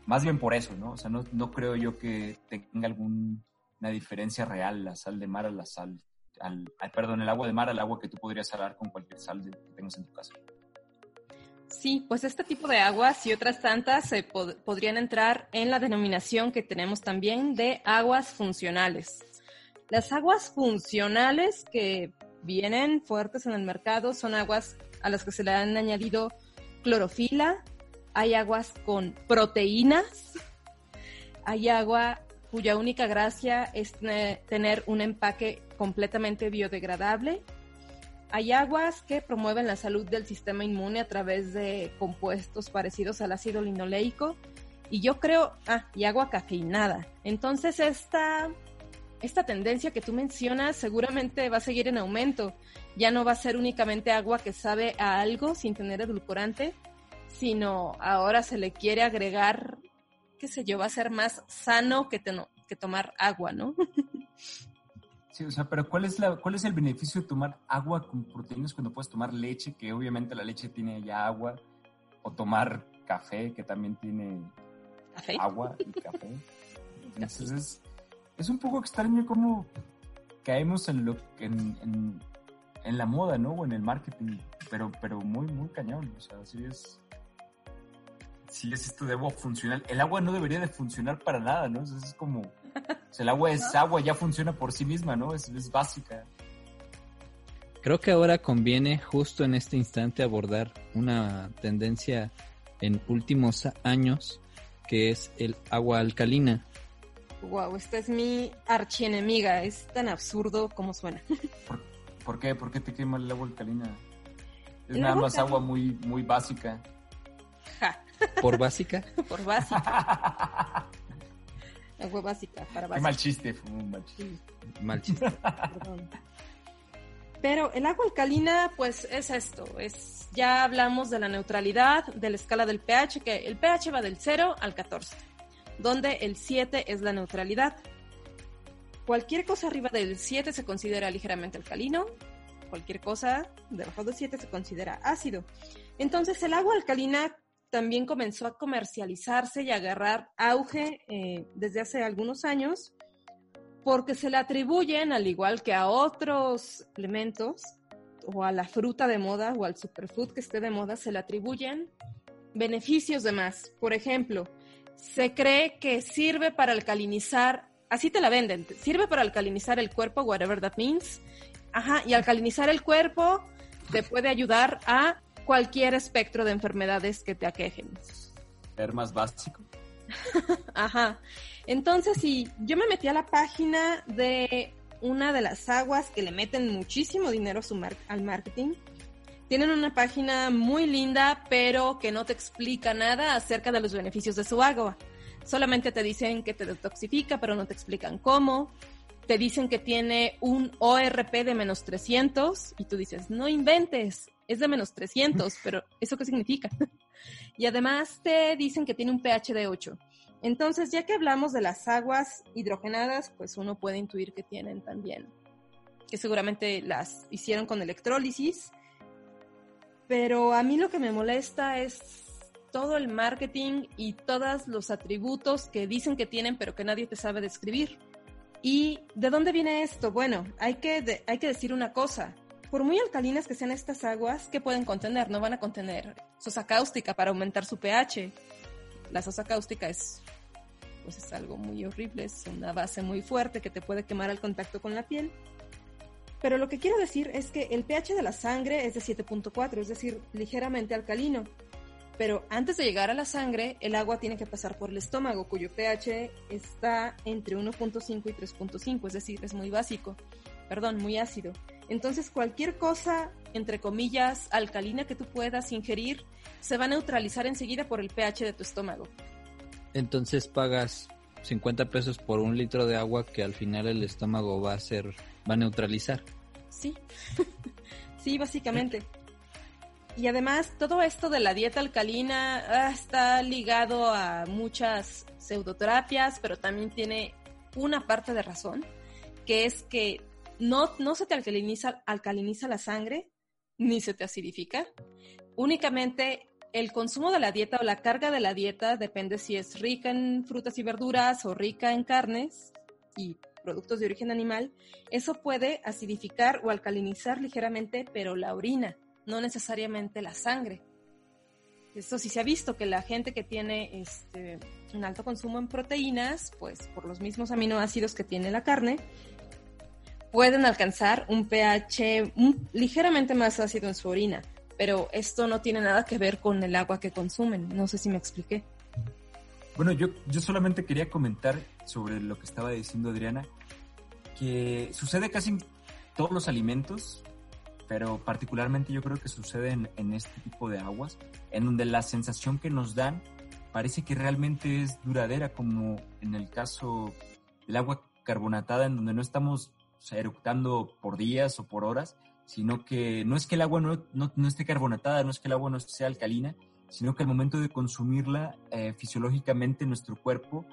Más bien por eso, ¿no? O sea, no, no creo yo que tenga alguna diferencia real la sal de mar a la sal, al, al- perdón, el agua de mar al agua que tú podrías salar con cualquier sal que tengas en tu casa. Sí, pues este tipo de aguas y otras tantas se pod- podrían entrar en la denominación que tenemos también de aguas funcionales. Las aguas funcionales que vienen fuertes en el mercado son aguas a las que se le han añadido clorofila, hay aguas con proteínas, hay agua cuya única gracia es tener un empaque completamente biodegradable hay aguas que promueven la salud del sistema inmune a través de compuestos parecidos al ácido linoleico. Y yo creo, ah, y agua cafeinada. Entonces esta, esta tendencia que tú mencionas seguramente va a seguir en aumento. Ya no va a ser únicamente agua que sabe a algo sin tener edulcorante, sino ahora se le quiere agregar qué sé yo, va a ser más sano que, que tomar agua, ¿no? [laughs] Sí, o sea, pero ¿cuál es, la, ¿cuál es el beneficio de tomar agua con proteínas cuando puedes tomar leche, que obviamente la leche tiene ya agua, o tomar café, que también tiene agua y café? [laughs] Entonces es, un poco extraño cómo caemos en, lo, en, en, la moda, ¿no? O en el marketing, pero, pero muy, muy cañón. O sea, sí es si es esto de agua funcional. El agua no debería de funcionar para nada, ¿no? es como, el agua es [laughs] agua, ya funciona por sí misma, ¿no? Es, es básica. Creo que ahora conviene justo en este instante abordar una tendencia en últimos años que es el agua alcalina. Wow, esta es mi archienemiga, es tan absurdo como suena. [laughs] ¿Por, qué? ¿Por qué te quema el agua alcalina? Es nada más agua muy, muy básica. ¿Por básica? [laughs] Por básica. [laughs] Agua básica, para básica. Qué mal chiste, fue un mal chiste. Mal chiste. Pero el agua alcalina, pues es esto, es ya hablamos de la neutralidad, de la escala del pH, que el pH va del 0 al 14, donde el 7 es la neutralidad. Cualquier cosa arriba del 7 se considera ligeramente alcalino, cualquier cosa debajo del 7 se considera ácido. Entonces el agua alcalina también comenzó a comercializarse y a agarrar auge eh, desde hace algunos años porque se le atribuyen, al igual que a otros elementos, o a la fruta de moda o al superfood que esté de moda, se le atribuyen beneficios de más. Por ejemplo, se cree que sirve para alcalinizar, así te la venden, sirve para alcalinizar el cuerpo, whatever that means. Ajá, y alcalinizar el cuerpo te puede ayudar a cualquier espectro de enfermedades que te aquejen. ¿Ser más básico? [laughs] Ajá. Entonces, sí, yo me metí a la página de una de las aguas que le meten muchísimo dinero al marketing. Tienen una página muy linda, pero que no te explica nada acerca de los beneficios de su agua. Solamente te dicen que te detoxifica, pero no te explican cómo. Te dicen que tiene un ORP de menos 300 y tú dices, no inventes, es de menos 300, [laughs] pero ¿eso qué significa? [laughs] y además te dicen que tiene un pH de 8. Entonces, ya que hablamos de las aguas hidrogenadas, pues uno puede intuir que tienen también, que seguramente las hicieron con electrólisis. Pero a mí lo que me molesta es todo el marketing y todos los atributos que dicen que tienen, pero que nadie te sabe describir. ¿Y de dónde viene esto? Bueno, hay que, hay que decir una cosa por muy alcalinas que sean estas aguas, ¿qué pueden contener? No van a contener sosa cáustica para aumentar su pH. La sosa cáustica es, pues es algo muy horrible, es una base muy fuerte que te puede quemar al contacto con la piel. Pero lo que quiero decir es que el pH de la sangre es de 7.4, es decir, ligeramente alcalino. Pero antes de llegar a la sangre, el agua tiene que pasar por el estómago, cuyo pH está entre 1.5 y 3.5, es decir, es muy básico, perdón, muy ácido. Entonces cualquier cosa, entre comillas, alcalina que tú puedas ingerir, se va a neutralizar enseguida por el pH de tu estómago. Entonces pagas 50 pesos por un litro de agua que al final el estómago va a ser, va a neutralizar. Sí, [laughs] sí, básicamente. Y además todo esto de la dieta alcalina ah, está ligado a muchas pseudoterapias, pero también tiene una parte de razón, que es que no, no se te alcaliniza, alcaliniza la sangre, ni se te acidifica. Únicamente el consumo de la dieta o la carga de la dieta depende si es rica en frutas y verduras o rica en carnes y productos de origen animal. Eso puede acidificar o alcalinizar ligeramente, pero la orina, no necesariamente la sangre. Eso sí se ha visto que la gente que tiene este, un alto consumo en proteínas, pues por los mismos aminoácidos que tiene la carne, pueden alcanzar un pH ligeramente más ácido en su orina, pero esto no tiene nada que ver con el agua que consumen. No sé si me expliqué. Bueno, yo, yo solamente quería comentar sobre lo que estaba diciendo Adriana, que sucede casi en todos los alimentos, pero particularmente yo creo que sucede en, este tipo de aguas, en donde la sensación que nos dan parece que realmente es duradera, como en el caso del agua carbonatada, en donde no estamos sea, eructando por días o por horas, sino que no es que el agua no, no, esté carbonatada, no es que el agua no sea alcalina, sino que al momento de consumirla, eh, fisiológicamente nuestro cuerpo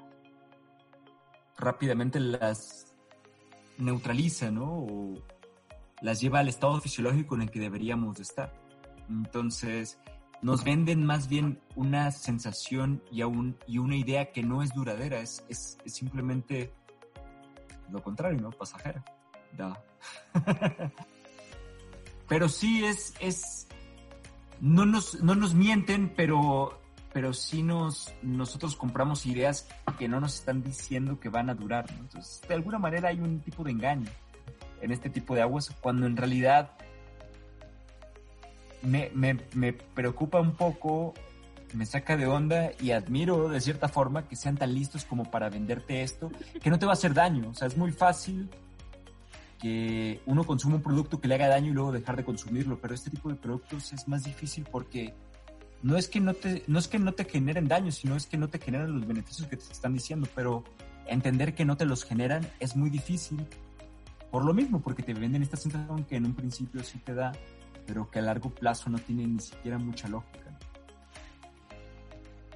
rápidamente las neutraliza, ¿no? O las lleva al estado fisiológico en el que deberíamos de estar. Entonces, nos venden más bien una sensación y, aún, y una idea que no es duradera, es, es, simplemente lo contrario, ¿no? Pasajera. [laughs] pero sí es, es no nos, no nos mienten, pero, pero sí nos, nosotros compramos ideas que no nos están diciendo que van a durar, Entonces, de alguna manera hay un tipo de engaño en este tipo de aguas, cuando en realidad me, me, me preocupa un poco, me saca de onda y admiro de cierta forma que sean tan listos como para venderte esto, que no te va a hacer daño. O sea, es muy fácil que uno consuma un producto que le haga daño y luego dejar de consumirlo, pero este tipo de productos es más difícil porque no es que no te, no es que no te generen daño, sino es que no te generan los beneficios que te están diciendo, pero entender que no te los generan es muy difícil por lo mismo, porque te venden esta sensación que en un principio sí te da, pero que a largo plazo no tiene ni siquiera mucha lógica.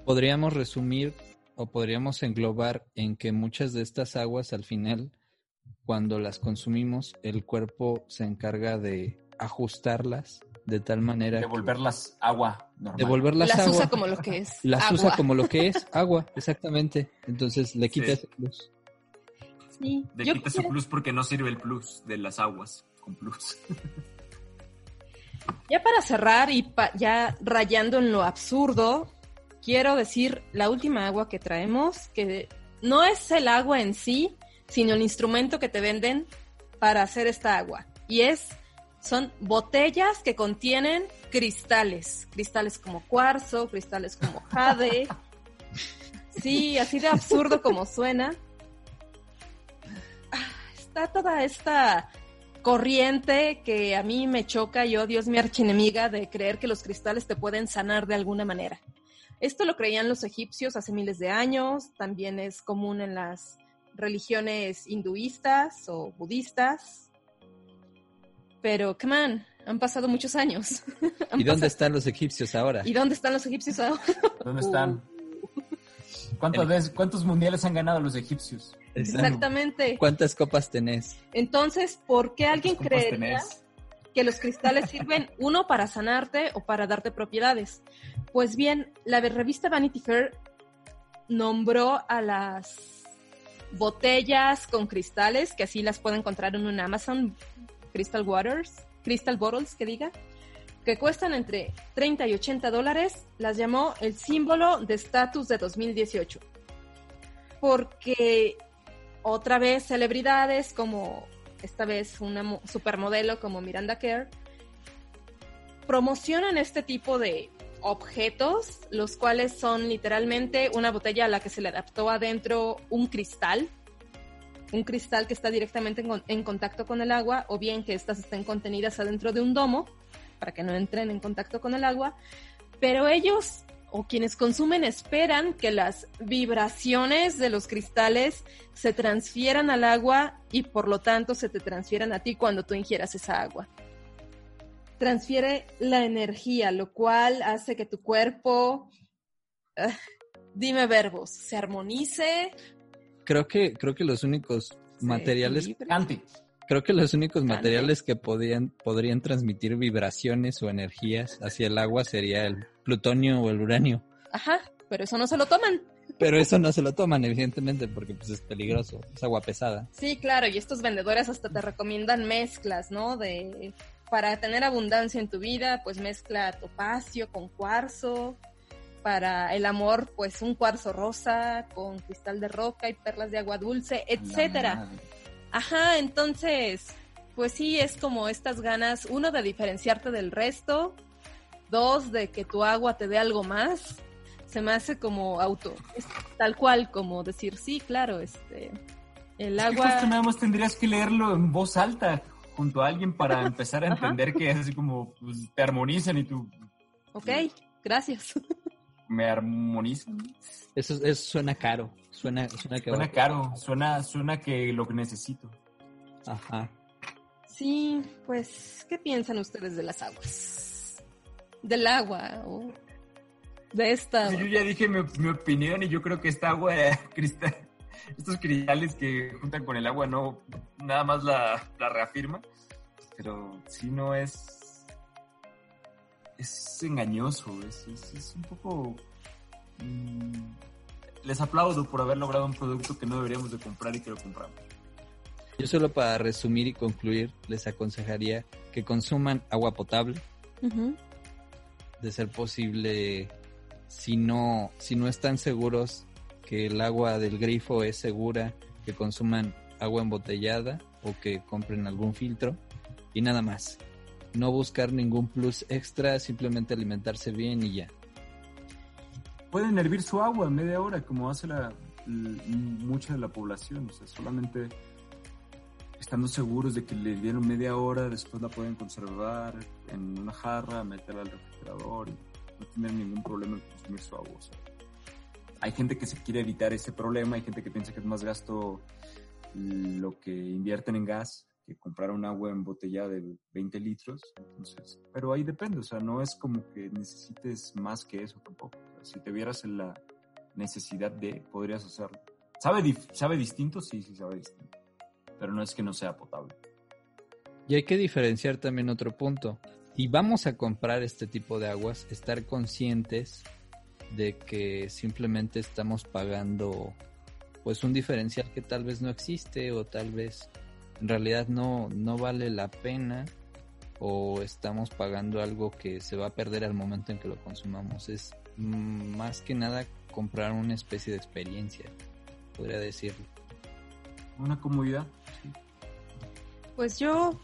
Podríamos resumir o podríamos englobar en que muchas de estas aguas al final cuando las consumimos, el cuerpo se encarga de ajustarlas de tal manera. Devolverlas agua normal. Devolverlas las agua. usa como lo que es. Las usa como lo que es, [laughs] agua, exactamente. Entonces le quita ese plus. Sí. Le quita ese plus porque no sirve el plus de las aguas con plus. [laughs] Ya para cerrar y ya rayando en lo absurdo, quiero decir la última agua que traemos, que no es el agua en sí, sino el instrumento que te venden para hacer esta agua. Y es, son botellas que contienen cristales, cristales como cuarzo, cristales como jade. [laughs] Sí, así de absurdo como suena. Ah, está toda esta corriente que a mí me choca y odio, es mi archienemiga de creer que los cristales te pueden sanar de alguna manera. Esto lo creían los egipcios hace miles de años, también es común en las religiones hinduistas o budistas. Pero, come on, han pasado muchos años. [laughs] ¿Y dónde están los egipcios ahora? ¿Y dónde están los egipcios ahora? ¿Dónde están? [laughs] ¿Cuántas veces, ¿Cuántos mundiales han ganado los egipcios? Exactamente. ¿Cuántas copas tenés? Entonces, ¿por qué alguien creería que los cristales sirven [laughs] uno para sanarte o para darte propiedades? Pues bien, la revista Vanity Fair nombró a las botellas con cristales, que así las pueden encontrar en un Amazon, Crystal Waters, Crystal Bottles, que diga, que cuestan entre 30 y 80 dólares, las llamó el símbolo de estatus de 2018. Porque otra vez celebridades como esta vez una supermodelo como Miranda Kerr promocionan este tipo de objetos, los cuales son literalmente una botella a la que se le adaptó adentro un cristal, un cristal que está directamente en, contacto con el agua, o bien que estas estén contenidas adentro de un domo, para que no entren en contacto con el agua, pero ellos o quienes consumen esperan que las vibraciones de los cristales se transfieran al agua y por lo tanto se te transfieran a ti cuando tú ingieras esa agua transfiere la energía, lo cual hace que tu cuerpo, ah, dime verbos, se armonice. Creo que, creo que los únicos materiales... Creo que los únicos materiales que podían, podrían transmitir vibraciones o energías hacia el agua sería el plutonio o el uranio. Ajá, pero eso no se lo toman. Pero eso no se lo toman, evidentemente, porque pues es peligroso, es agua pesada. Sí, claro, y estos vendedores hasta te recomiendan mezclas, ¿no? De para tener abundancia en tu vida, pues mezcla topacio con cuarzo. Para el amor, pues un cuarzo rosa con cristal de roca y perlas de agua dulce, etcétera. Ajá, entonces, pues sí, es como estas ganas, uno, de diferenciarte del resto, dos, de que tu agua te dé algo más. Se me hace como auto, tal cual como decir, sí, claro, este, el agua... nada más tendrías que leerlo en voz alta, junto a alguien para [laughs] empezar a entender que es así como pues, te armonizan y tú. Ok, gracias. [laughs] Me armonizan. Eso, eso suena caro. Suena, suena, que suena caro. Suena, suena que lo que necesito. Ajá. Sí, pues, ¿qué piensan ustedes de las aguas? Del agua. de esta. yo ya dije mi, mi, opinión y yo creo que esta agua [laughs] cristal, estos cristales que juntan con el agua no nada más la, la reafirma. Pero sí no es. Es engañoso, es, es, es un poco. Mmm, les aplaudo por haber logrado un producto que no deberíamos de comprar y que lo compramos. Yo solo para resumir y concluir, les aconsejaría que consuman agua potable. Uh -huh. De ser posible, si no, si no están seguros que el agua del grifo es segura, que consuman agua embotellada o que compren algún filtro y nada más. No buscar ningún plus extra, simplemente alimentarse bien y ya. Pueden hervir su agua media hora, como hace la, mucha de la población. O sea, solamente estando seguros de que le dieron media hora, después la pueden conservar en una jarra, meterla al refrigerador y no tener ningún problema en consumir su agua. Hay gente que se quiere evitar ese problema, hay gente que piensa que es más gasto lo que invierten en gas comprar un agua embotellada de 20 litros. Entonces, pero ahí depende, o sea, no es como que necesites más que eso tampoco. Si te vieras en la necesidad de, podrías hacerlo. ¿Sabe, ¿Sabe distinto? Sí, sí sabe distinto. Pero no es que no sea potable. Y hay que diferenciar también otro punto. Si vamos a comprar este tipo de aguas, estar conscientes de que simplemente estamos pagando pues un diferencial que tal vez no existe o tal vez en realidad no, no vale la pena o estamos pagando algo que se va a perder al momento en que lo consumamos. Es más que nada comprar una especie de experiencia, podría decirlo. Una comodidad. Sí. Pues yo,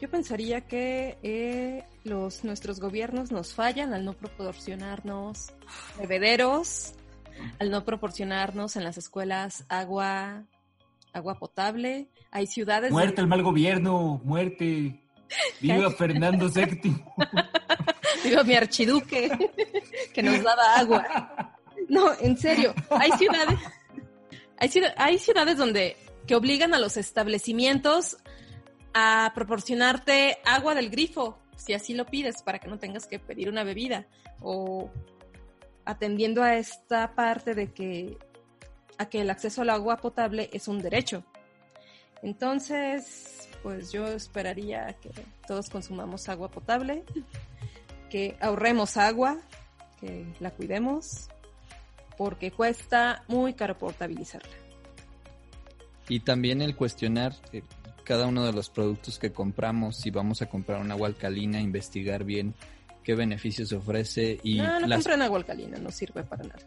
yo pensaría que eh, los nuestros gobiernos nos fallan al no proporcionarnos bebederos, al no proporcionarnos en las escuelas agua agua potable. Hay ciudades. Muerte el mal gobierno, muerte. [laughs] Viva Fernando VII. [laughs] Viva mi archiduque [laughs] que nos daba agua. No, en serio. Hay ciudades. Hay, hay ciudades donde que obligan a los establecimientos a proporcionarte agua del grifo, si así lo pides, para que no tengas que pedir una bebida. O atendiendo a esta parte de que a que el acceso al agua potable es un derecho. Entonces, pues yo esperaría que todos consumamos agua potable, que ahorremos agua, que la cuidemos, porque cuesta muy caro portabilizarla. Y también el cuestionar cada uno de los productos que compramos, si vamos a comprar un agua alcalina, investigar bien qué beneficios ofrece y... No, no las... compren agua alcalina, no sirve para nada.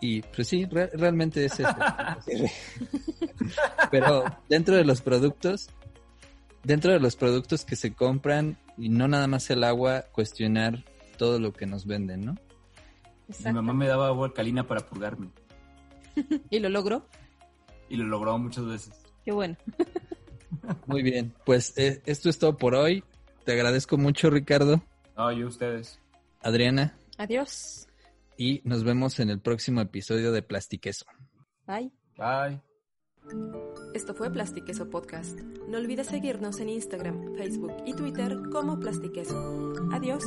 Y pues sí, re realmente es eso. [laughs] Pero dentro de los productos, dentro de los productos que se compran, y no nada más el agua, cuestionar todo lo que nos venden, ¿no? Mi mamá me daba agua alcalina para purgarme. [laughs] ¿Y lo logró? Y lo logró muchas veces. Qué bueno. [laughs] Muy bien, pues eh, esto es todo por hoy. Te agradezco mucho, Ricardo. No, yo ustedes. Adriana. Adiós y nos vemos en el próximo episodio de Plastiqueso. Bye. Bye. Esto fue Plastiqueso Podcast. No olvides seguirnos en Instagram, Facebook y Twitter como Plastiqueso. Adiós.